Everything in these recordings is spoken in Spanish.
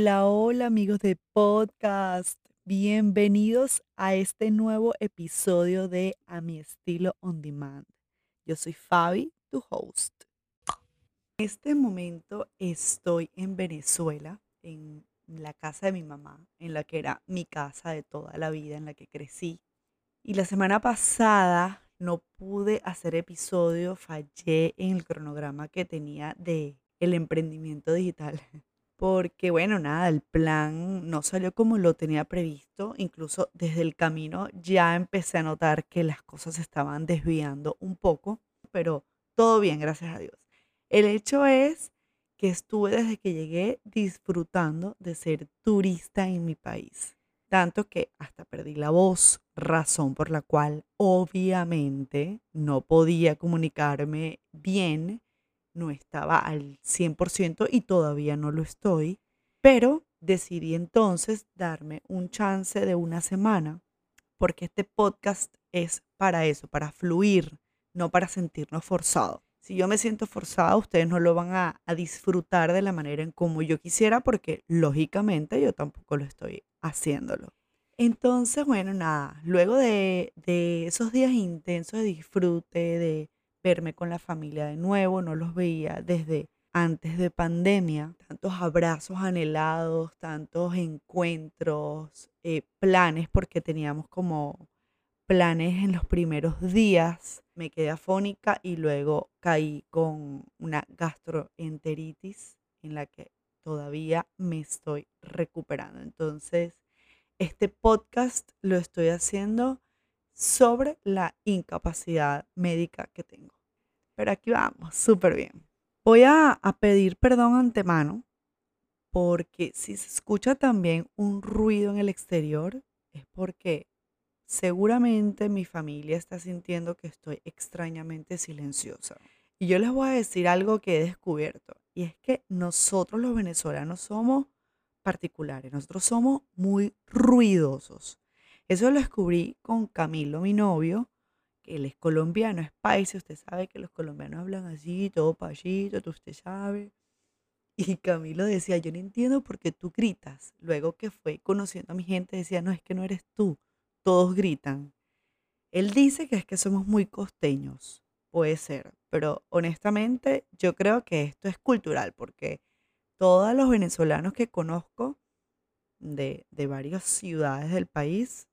Hola, hola amigos de podcast. Bienvenidos a este nuevo episodio de A mi estilo on demand. Yo soy Fabi, tu host. En este momento estoy en Venezuela, en la casa de mi mamá, en la que era mi casa de toda la vida, en la que crecí. Y la semana pasada no pude hacer episodio, fallé en el cronograma que tenía de el emprendimiento digital. Porque bueno, nada, el plan no salió como lo tenía previsto. Incluso desde el camino ya empecé a notar que las cosas estaban desviando un poco, pero todo bien, gracias a Dios. El hecho es que estuve desde que llegué disfrutando de ser turista en mi país. Tanto que hasta perdí la voz, razón por la cual obviamente no podía comunicarme bien no estaba al 100% y todavía no lo estoy, pero decidí entonces darme un chance de una semana, porque este podcast es para eso, para fluir, no para sentirnos forzados. Si yo me siento forzada, ustedes no lo van a, disfrutar de la manera en como yo quisiera, porque lógicamente yo tampoco lo estoy haciéndolo. Entonces, bueno, nada, luego de, de esos días intensos de disfrute, de verme con la familia de nuevo, no los veía desde antes de pandemia, tantos abrazos anhelados, tantos encuentros, eh, planes, porque teníamos como planes en los primeros días. Me quedé afónica y luego caí con una gastroenteritis en la que todavía me estoy recuperando. Entonces, este podcast lo estoy haciendo sobre la incapacidad médica que tengo. Pero aquí vamos, súper bien. Voy a, pedir perdón antemano porque si se escucha también un ruido en el exterior es porque seguramente mi familia está sintiendo que estoy extrañamente silenciosa. Y yo les voy a decir algo que he descubierto y es que nosotros los venezolanos somos particulares, nosotros somos muy ruidosos. Eso lo descubrí con Camilo, mi novio, que él es colombiano, es país. Usted sabe que los colombianos hablan así, todo payito, usted sabe. Y Camilo decía, yo no entiendo por qué tú gritas. Luego que fue conociendo a mi gente, decía, no, es que no eres tú, todos gritan. Él dice que es que somos muy costeños, puede ser, pero honestamente yo creo que esto es cultural, porque todos los venezolanos que conozco de, de varias ciudades del país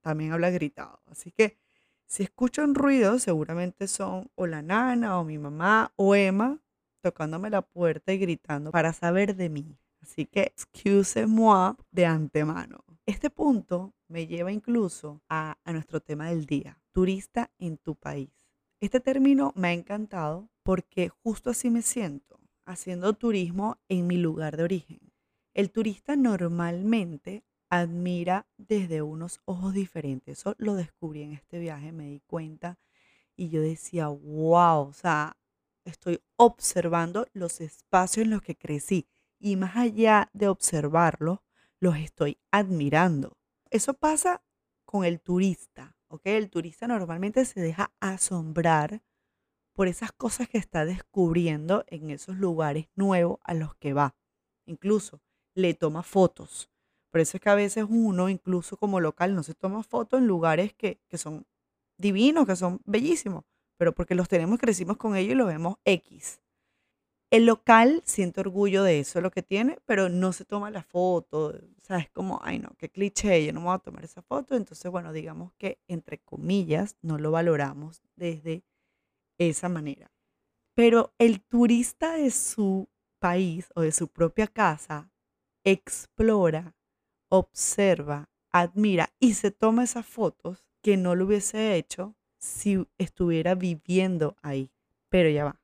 también habla gritado. Así que si escuchan ruidos, seguramente son o la nana o mi mamá o Emma tocándome la puerta y gritando para saber de mí. Así que excuse-moi de antemano. Este punto me lleva incluso a, a nuestro tema del día, turista en tu país. Este término me ha encantado porque justo así me siento, haciendo turismo en mi lugar de origen. El turista normalmente admira desde unos ojos diferentes. Eso lo descubrí en este viaje, me di cuenta y yo decía, wow, o sea, estoy observando los espacios en los que crecí y más allá de observarlos, los estoy admirando. Eso pasa con el turista, ¿ok? El turista normalmente se deja asombrar por esas cosas que está descubriendo en esos lugares nuevos a los que va. Incluso le toma fotos por eso es que a veces uno, incluso como local, no se toma fotos en lugares que, que son divinos, que son bellísimos, pero porque los tenemos, crecimos con ellos y los vemos X. El local siente orgullo de eso, lo que tiene, pero no se toma la foto. O sea, es como, ay no, qué cliché, yo no me voy a tomar esa foto. Entonces, bueno, digamos que entre comillas no lo valoramos desde esa manera. Pero el turista de su país o de su propia casa explora observa, admira y se toma esas fotos que no lo hubiese hecho si estuviera viviendo ahí. Pero ya va,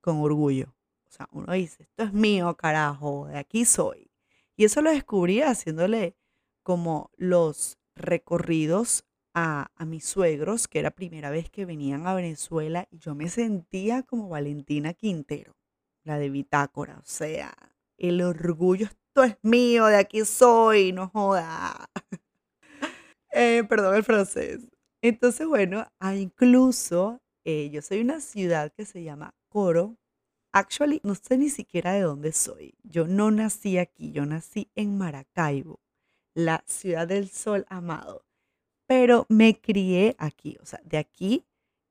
con orgullo. O sea, uno dice, esto es mío, carajo, de aquí soy. Y eso lo descubrí haciéndole como los recorridos a, a, mis suegros, que era primera vez que venían a Venezuela, y yo me sentía como Valentina Quintero, la de Bitácora. O sea, el orgullo es mío, de aquí soy, no joda. Eh, perdón el francés. Entonces, bueno, incluso eh, yo soy una ciudad que se llama Coro, Actually, no sé ni siquiera de dónde soy. Yo no nací aquí, yo nací en Maracaibo, la ciudad del sol amado. Pero me crié aquí, o sea, de aquí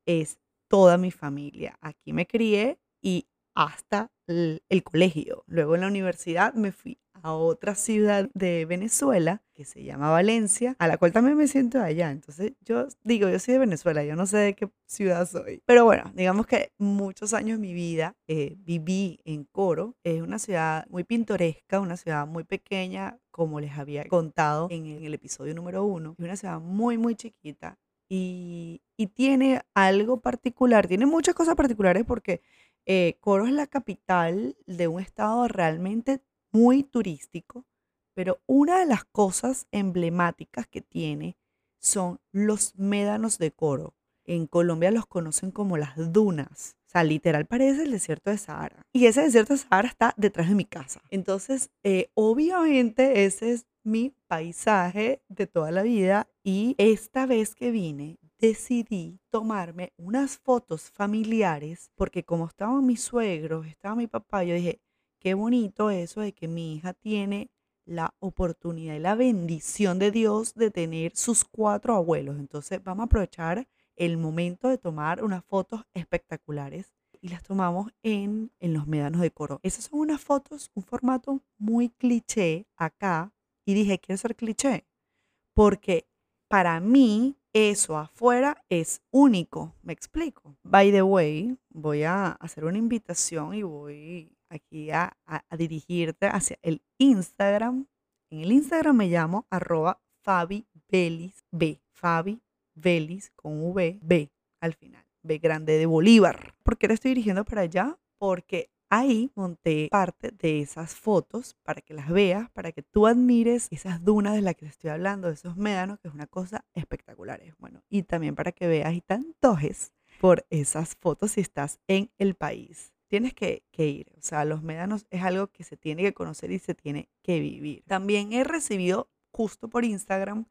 es toda mi familia. Aquí me crié y hasta el, el colegio. Luego en la universidad me fui a otra ciudad de Venezuela que se llama Valencia, a la cual también me siento allá. Entonces yo digo, yo soy de Venezuela, yo no sé de qué ciudad soy. Pero bueno, digamos que muchos años de mi vida eh, viví en Coro. Es una ciudad muy pintoresca, una ciudad muy pequeña, como les había contado en el episodio número uno. Es una ciudad muy, muy chiquita. Y, y tiene algo particular, tiene muchas cosas particulares porque eh, Coro es la capital de un estado realmente muy turístico, pero una de las cosas emblemáticas que tiene son los médanos de Coro. En Colombia los conocen como las dunas. O sea, literal parece el desierto de Sahara. Y ese desierto de Sahara está detrás de mi casa. Entonces, eh, obviamente ese es mi paisaje de toda la vida. Y esta vez que vine, decidí tomarme unas fotos familiares porque como estaban mis suegros, estaba mi papá, yo dije, Qué bonito eso de que mi hija tiene la oportunidad y la bendición de Dios de tener sus cuatro abuelos. Entonces vamos a aprovechar el momento de tomar unas fotos espectaculares y las tomamos en, en los médanos de coro. Esas son unas fotos, un formato muy cliché acá. Y dije, quiero ser cliché. Porque para mí eso afuera es único. Me explico. By the way, voy a hacer una invitación y voy aquí a, dirigirte hacia el Instagram. En el Instagram me llamo arroba Fabi Belis B. Fabi Belis con V, B al final. B grande de Bolívar. ¿Por qué le estoy dirigiendo para allá? Porque ahí monté parte de esas fotos para que las veas, para que tú admires esas dunas de las que te estoy hablando, de esos médanos, que es una cosa espectacular. Bueno, y también para que veas y te antojes por esas fotos si estás en el país tienes que, ir. O sea, los médanos es algo que se tiene que conocer y se tiene que vivir. También he recibido justo por Instagram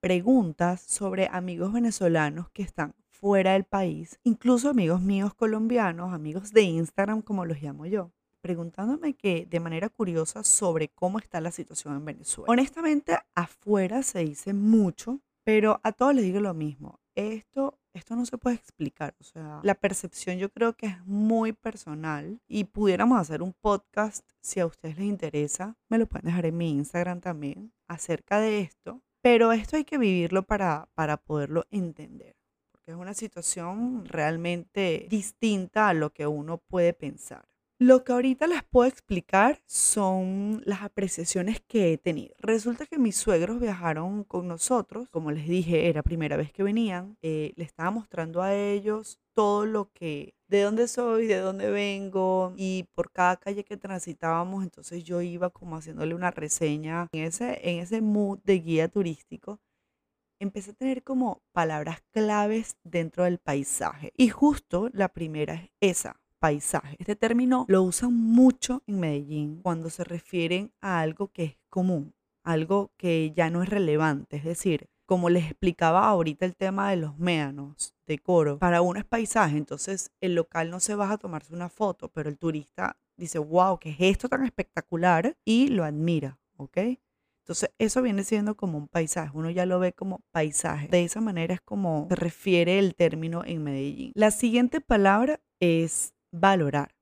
preguntas sobre amigos venezolanos que están fuera del país, incluso amigos míos colombianos, amigos de Instagram como los llamo yo, preguntándome que de manera curiosa sobre cómo está la situación en Venezuela. Honestamente, afuera se dice mucho, pero a todos les digo lo mismo. Esto esto no se puede explicar. O sea, la percepción yo creo que es muy personal y pudiéramos hacer un podcast si a ustedes les interesa. Me lo pueden dejar en mi Instagram también acerca de esto. Pero esto hay que vivirlo para, para poderlo entender. Porque es una situación realmente distinta a lo que uno puede pensar. Lo que ahorita les puedo explicar son las apreciaciones que he tenido. Resulta que mis suegros viajaron con nosotros, como les dije, era primera vez que venían, eh, le estaba mostrando a ellos todo lo que, de dónde soy, de dónde vengo y por cada calle que transitábamos, entonces yo iba como haciéndole una reseña en ese, en ese mood de guía turístico empecé a tener como palabras claves dentro del paisaje. Y justo la primera es esa, paisaje. Este término lo usan mucho en Medellín cuando se refieren a algo que es común, algo que ya no es relevante. Es decir, como les explicaba ahorita el tema de los médanos de coro, para uno es paisaje, entonces el local no se baja a tomarse una foto, pero el turista dice, wow, ¿qué es esto tan espectacular? Y lo admira, ¿ok? Entonces, eso viene siendo como un paisaje, uno ya lo ve como paisaje. De esa manera es como se refiere el término en Medellín. La siguiente palabra es valorar.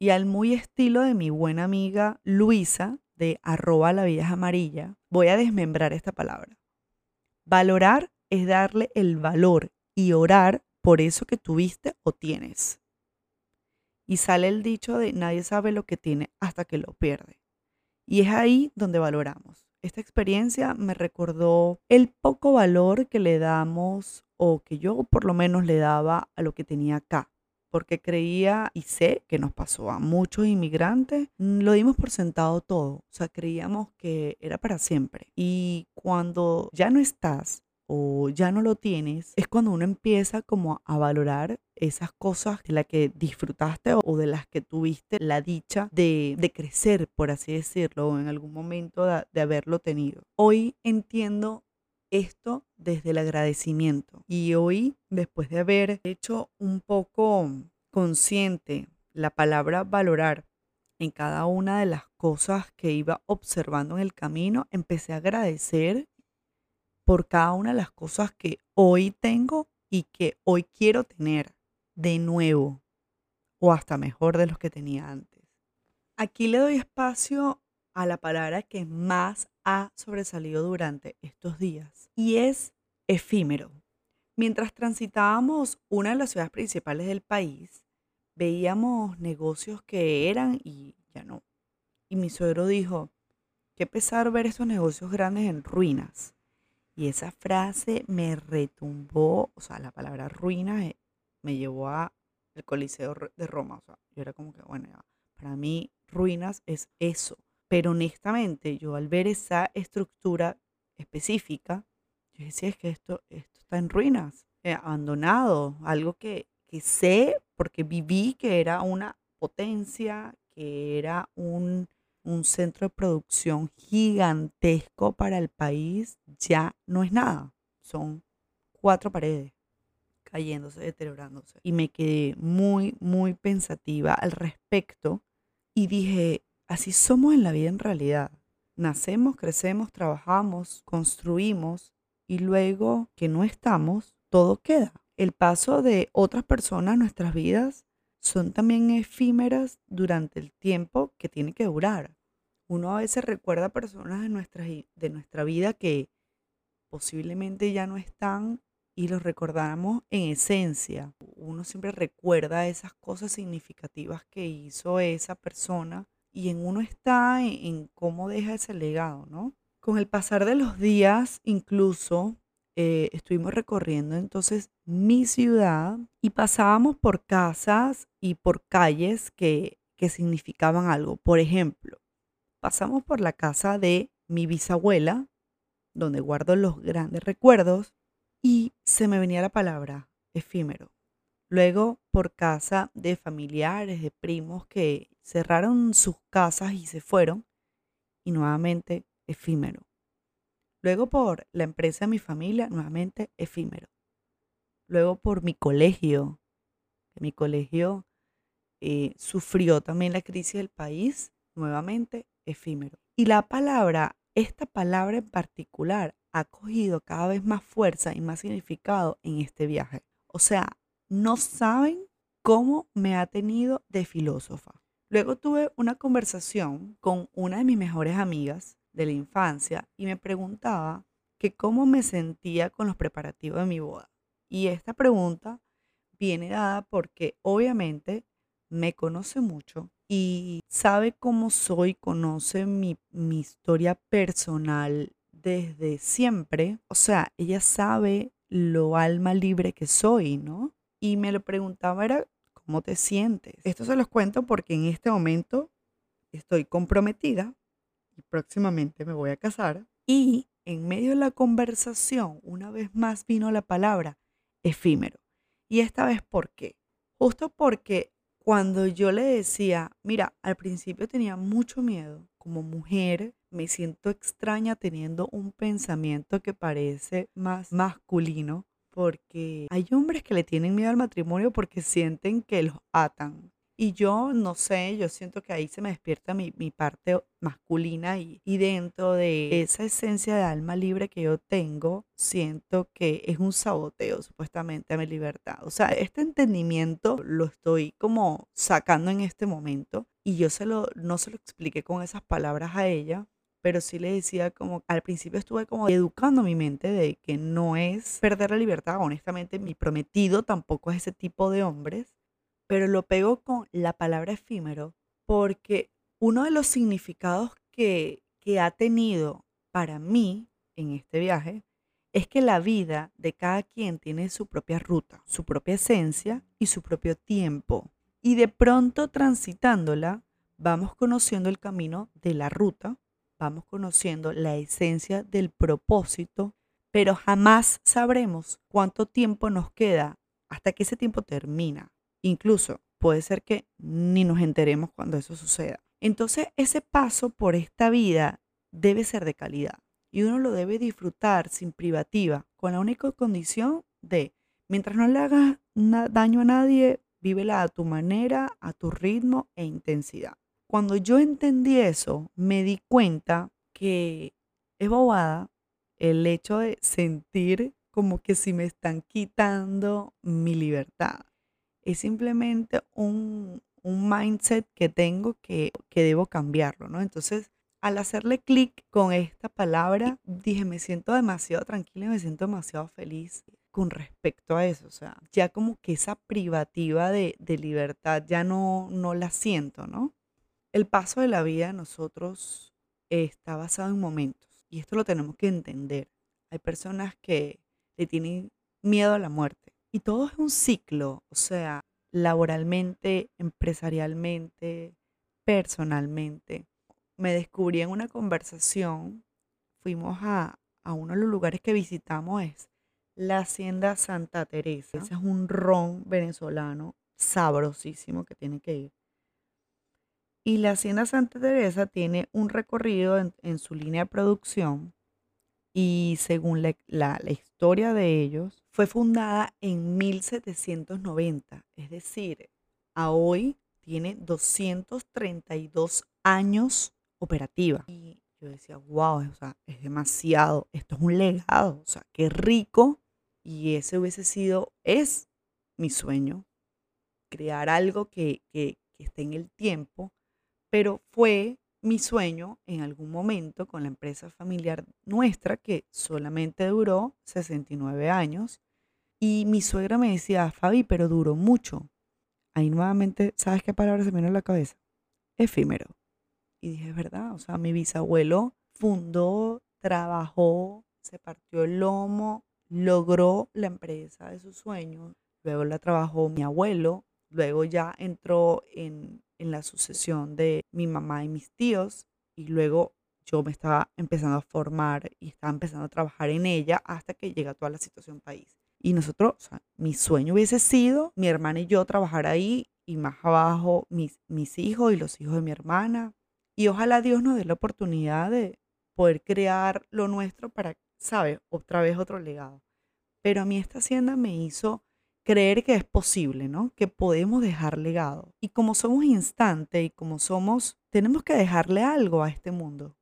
Y al muy estilo de mi buena amiga Luisa de arroba la vida amarilla, voy a desmembrar esta palabra. Valorar es darle el valor y orar por eso que tuviste o tienes. Y sale el dicho de nadie sabe lo que tiene hasta que lo pierde. Y es ahí donde valoramos. Esta experiencia me recordó el poco valor que le damos o que yo por lo menos le daba a lo que tenía acá porque creía y sé que nos pasó a muchos inmigrantes, mm, lo dimos por sentado todo, o sea, creíamos que era para siempre. Y cuando ya no estás o ya no lo tienes, es cuando uno empieza como a valorar esas cosas de las que disfrutaste o de las que tuviste la dicha de, crecer, por así decirlo, o en algún momento de haberlo tenido. Hoy entiendo esto desde el agradecimiento. Y hoy, después de haber hecho un poco consciente la palabra valorar en cada una de las cosas que iba observando en el camino, empecé a agradecer por cada una de las cosas que hoy tengo y que hoy quiero tener de nuevo o hasta mejor de los que tenía antes. Aquí le doy espacio a la palabra que más ha sobresalido durante estos días y es efímero. Mientras transitábamos una de las ciudades principales del país, veíamos negocios que eran y ya no. Y mi suegro dijo, qué pesar ver esos negocios grandes en ruinas. Y esa frase me retumbó, o sea, la palabra ruinas eh, me llevó a el Coliseo de Roma. O sea, yo era como que, bueno, para mí ruinas es eso. Pero honestamente, yo al ver esa estructura específica, yo decía, es que esto, esto está en ruinas, eh, abandonado, algo que, que sé porque viví que era una potencia, que era un, un centro de producción gigantesco para el país, ya no es nada. Son cuatro paredes cayéndose, deteriorándose. Y me quedé muy, muy pensativa al respecto y dije, así somos en la vida en realidad. Nacemos, crecemos, trabajamos, construimos y luego que no estamos, todo queda. El paso de otras personas en nuestras vidas son también efímeras durante el tiempo que tiene que durar. Uno a veces recuerda personas de nuestra, de nuestra vida que posiblemente ya no están y los recordamos en esencia. Uno siempre recuerda esas cosas significativas que hizo esa persona y en uno está en, cómo deja ese legado, ¿no? Con el pasar de los días, incluso eh, estuvimos recorriendo entonces mi ciudad y pasábamos por casas y por calles que, que significaban algo. Por ejemplo, pasamos por la casa de mi bisabuela, donde guardo los grandes recuerdos, y se me venía la palabra efímero. Luego por casa de familiares, de primos que cerraron sus casas y se fueron, y nuevamente efímero. Luego por la empresa de mi familia, nuevamente efímero. Luego por mi colegio, mi colegio eh, sufrió también la crisis del país, nuevamente efímero. Y la palabra, esta palabra en particular, ha cogido cada vez más fuerza y más significado en este viaje. O sea, no saben cómo me ha tenido de filósofa. Luego tuve una conversación con una de mis mejores amigas de la infancia y me preguntaba que cómo me sentía con los preparativos de mi boda. Y esta pregunta viene dada porque obviamente me conoce mucho y sabe cómo soy, conoce mi, mi historia personal desde siempre. O sea, ella sabe lo alma libre que soy, ¿no? Y me lo preguntaba era, ¿cómo te sientes? Esto se los cuento porque en este momento estoy comprometida próximamente me voy a casar. Y en medio de la conversación, una vez más vino la palabra efímero. Y esta vez, ¿por qué? Justo porque cuando yo le decía, mira, al principio tenía mucho miedo como mujer, me siento extraña teniendo un pensamiento que parece más masculino, porque hay hombres que le tienen miedo al matrimonio porque sienten que los atan. Y yo no sé, yo siento que ahí se me despierta mi, parte masculina y, y, dentro de esa esencia de alma libre que yo tengo, siento que es un saboteo supuestamente a mi libertad. O sea, este entendimiento lo estoy como sacando en este momento y yo se lo, no se lo expliqué con esas palabras a ella, pero sí le decía como, al principio estuve como educando mi mente de que no es perder la libertad, honestamente mi prometido tampoco es ese tipo de hombres, pero lo pego con la palabra efímero porque uno de los significados que, que ha tenido para mí en este viaje es que la vida de cada quien tiene su propia ruta, su propia esencia y su propio tiempo. Y de pronto transitándola, vamos conociendo el camino de la ruta, vamos conociendo la esencia del propósito, pero jamás sabremos cuánto tiempo nos queda hasta que ese tiempo termina. Incluso puede ser que ni nos enteremos cuando eso suceda. Entonces ese paso por esta vida debe ser de calidad y uno lo debe disfrutar sin privativa, con la única condición de, mientras no le hagas daño a nadie, vívela a tu manera, a tu ritmo e intensidad. Cuando yo entendí eso, me di cuenta que es bobada el hecho de sentir como que si me están quitando mi libertad. Es simplemente un, un mindset que tengo que, que debo cambiarlo, ¿no? Entonces, al hacerle clic con esta palabra, dije, me siento demasiado tranquila me siento demasiado feliz con respecto a eso. O sea, ya como que esa privativa de, de libertad ya no, no la siento, ¿no? El paso de la vida de nosotros está basado en momentos y esto lo tenemos que entender. Hay personas que le tienen miedo a la muerte y todo es un ciclo, o sea, laboralmente, empresarialmente, personalmente. Me descubrí en una conversación, fuimos a, a uno de los lugares que visitamos, es la Hacienda Santa Teresa. Ese es un ron venezolano sabrosísimo que tiene que ir. Y la Hacienda Santa Teresa tiene un recorrido en, su línea de producción y según la, la, historia de ellos, fue fundada en 1790, es decir, a hoy tiene 232 años operativa. Y yo decía, wow, o sea, es demasiado, esto es un legado, o sea, qué rico. Y ese hubiese sido, es mi sueño, crear algo que, que, que esté en el tiempo, pero fue mi sueño en algún momento con la empresa familiar nuestra que solamente duró 69 años. Y mi suegra me decía, Fabi, pero duró mucho. Ahí nuevamente, ¿sabes qué palabra se me vino a la cabeza? Efímero. Y dije, ¿verdad? O sea, mi bisabuelo fundó, trabajó, se partió el lomo, logró la empresa de sus sueños. Luego la trabajó mi abuelo. Luego ya entró en en la sucesión de mi mamá y mis tíos y luego yo me estaba empezando a formar y estaba empezando a trabajar en ella hasta que llega toda la situación país. Y nosotros, o sea, mi sueño hubiese sido mi hermana y yo trabajar ahí y más abajo mis, mis hijos y los hijos de mi hermana. Y ojalá Dios nos dé la oportunidad de poder crear lo nuestro para, ¿sabes? Otra vez otro legado. Pero a mí esta hacienda me hizo creer que es posible, ¿no? Que podemos dejar legado. Y como somos instante y como somos, tenemos que dejarle algo a este mundo.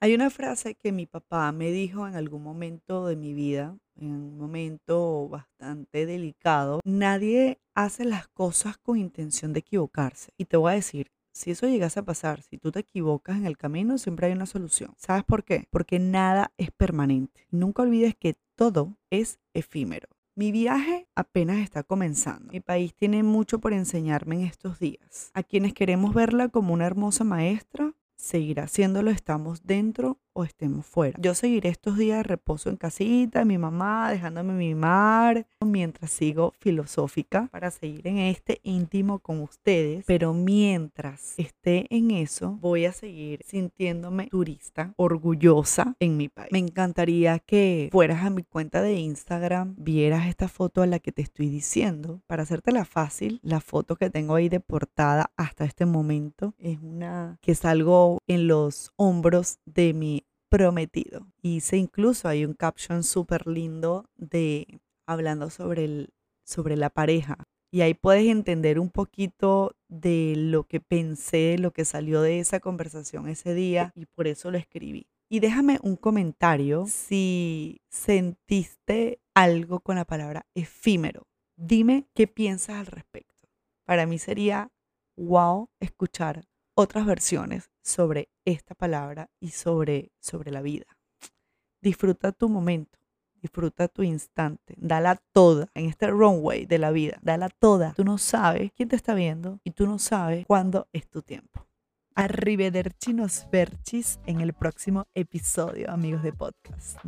Hay una frase que mi papá me dijo en algún momento de mi vida, en un momento bastante delicado. Nadie hace las cosas con intención de equivocarse. Y te voy a decir, si eso llegase a pasar, si tú te equivocas en el camino, siempre hay una solución. ¿Sabes por qué? Porque nada es permanente. Nunca olvides que todo es efímero. Mi viaje apenas está comenzando. Mi país tiene mucho por enseñarme en estos días. A quienes queremos verla como una hermosa maestra, seguirá haciéndolo estamos dentro o estemos fuera. Yo seguiré estos días de reposo en casita, mi mamá, dejándome mimar, mientras sigo filosófica para seguir en este íntimo con ustedes. Pero mientras esté en eso, voy a seguir sintiéndome turista, orgullosa en mi país. Me encantaría que fueras a mi cuenta de Instagram, vieras esta foto a la que te estoy diciendo. Para hacértela fácil, la foto que tengo ahí de portada hasta este momento es una que salgo en los hombros de mi prometido. Hice incluso hay un caption súper lindo de hablando sobre, el, sobre la pareja. Y ahí puedes entender un poquito de lo que pensé, lo que salió de esa conversación ese día y por eso lo escribí. Y déjame un comentario si sentiste algo con la palabra efímero. Dime qué piensas al respecto. Para mí sería wow escuchar otras versiones sobre esta palabra y sobre, sobre la vida. Disfruta tu momento, disfruta tu instante, dala toda en este runway de la vida, dala toda. Tú no sabes quién te está viendo y tú no sabes cuándo es tu tiempo. Arrivederci nos verchis en el próximo episodio, amigos de podcast.